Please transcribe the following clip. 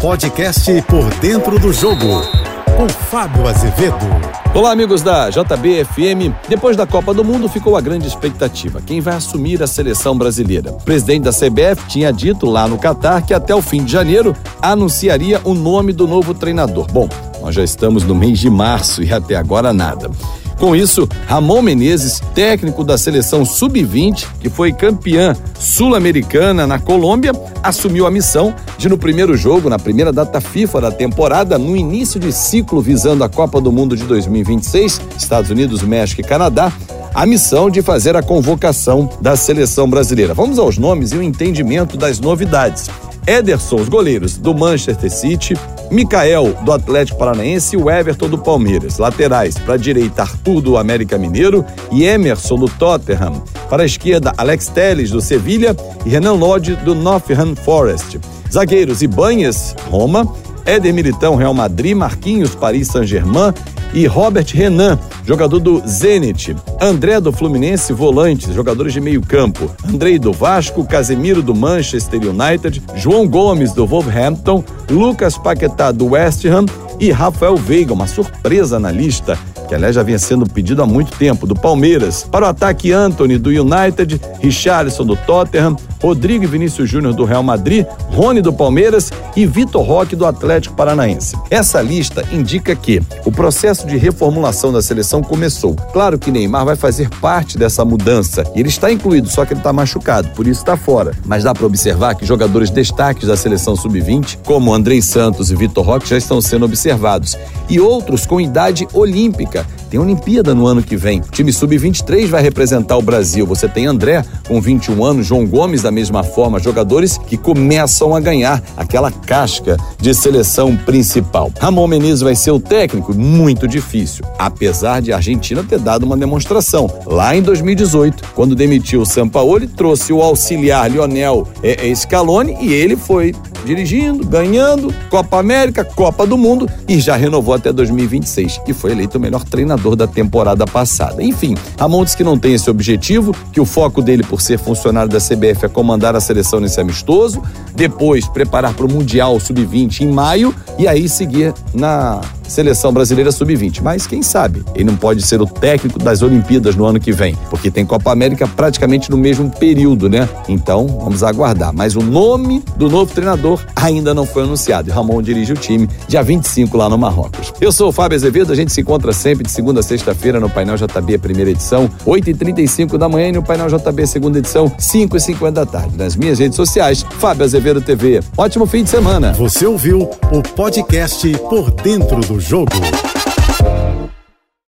Podcast Por Dentro do Jogo, com Fábio Azevedo. Olá, amigos da JBFM. Depois da Copa do Mundo, ficou a grande expectativa: quem vai assumir a seleção brasileira? O presidente da CBF tinha dito lá no Catar que até o fim de janeiro anunciaria o nome do novo treinador. Bom, nós já estamos no mês de março e até agora nada. Com isso, Ramon Menezes, técnico da seleção sub-20, que foi campeã sul-americana na Colômbia, assumiu a missão de, no primeiro jogo, na primeira data FIFA da temporada, no início de ciclo visando a Copa do Mundo de 2026, Estados Unidos, México e Canadá, a missão de fazer a convocação da seleção brasileira. Vamos aos nomes e o entendimento das novidades. Ederson, os goleiros do Manchester City, Mikael, do Atlético Paranaense e o Everton do Palmeiras. Laterais, para a direita, Arthur do América Mineiro e Emerson do Tottenham. Para a esquerda, Alex Telles do Sevilha e Renan Lodge do Nottingham Forest. Zagueiros, Ibanhas, Roma, Éder Militão, Real Madrid, Marquinhos, Paris Saint-Germain e Robert Renan, jogador do Zenit. André do Fluminense, volantes, jogadores de meio campo. Andrei do Vasco, Casemiro do Manchester United, João Gomes do Wolverhampton, Lucas Paquetá do West Ham e Rafael Veiga, uma surpresa na lista que aliás já vinha sendo pedido há muito tempo, do Palmeiras. Para o ataque, Anthony do United, Richarlison do Tottenham, Rodrigo e Vinícius Júnior do Real Madrid, Rony do Palmeiras e Vitor Roque do Atlético Paranaense. Essa lista indica que o processo de reformulação da seleção começou. Claro que Neymar vai fazer parte dessa mudança e ele está incluído, só que ele está machucado, por isso está fora. Mas dá para observar que jogadores destaques da seleção sub-20, como Andrei Santos e Vitor Roque, já estão sendo observados. E outros com idade olímpica. Tem Olimpíada no ano que vem. O time sub-23 vai representar o Brasil. Você tem André com 21 anos, João Gomes da mesma forma, jogadores que começam a ganhar aquela casca de seleção principal. Ramon Menezes vai ser o técnico? Muito difícil, apesar de a Argentina ter dado uma demonstração. Lá em 2018, quando demitiu o Sampaoli, trouxe o auxiliar Lionel é, é, Scaloni e ele foi dirigindo, ganhando Copa América, Copa do Mundo e já renovou até 2026 e foi eleito o melhor treinador da temporada passada. Enfim, Ramon diz que não tem esse objetivo, que o foco dele por ser funcionário da CBF é comandar a seleção nesse amistoso, depois preparar para o Mundial Sub-20 em maio e aí seguir na seleção brasileira sub-20. Mas quem sabe ele não pode ser o técnico das Olimpíadas no ano que vem, porque tem Copa América praticamente no mesmo período, né? Então vamos aguardar. Mas o nome do novo treinador ainda não foi anunciado. Ramon dirige o time dia 25 lá no Marrocos. Eu sou o Fábio Azevedo, a gente se encontra sempre de segunda a sexta-feira no Painel JB, primeira edição, 8h35 da manhã e no Painel JB, segunda edição, 5h50 da tarde. Nas minhas redes sociais, Fábio Azevedo TV. Ótimo fim de semana. Você ouviu o podcast Por Dentro do Jogo.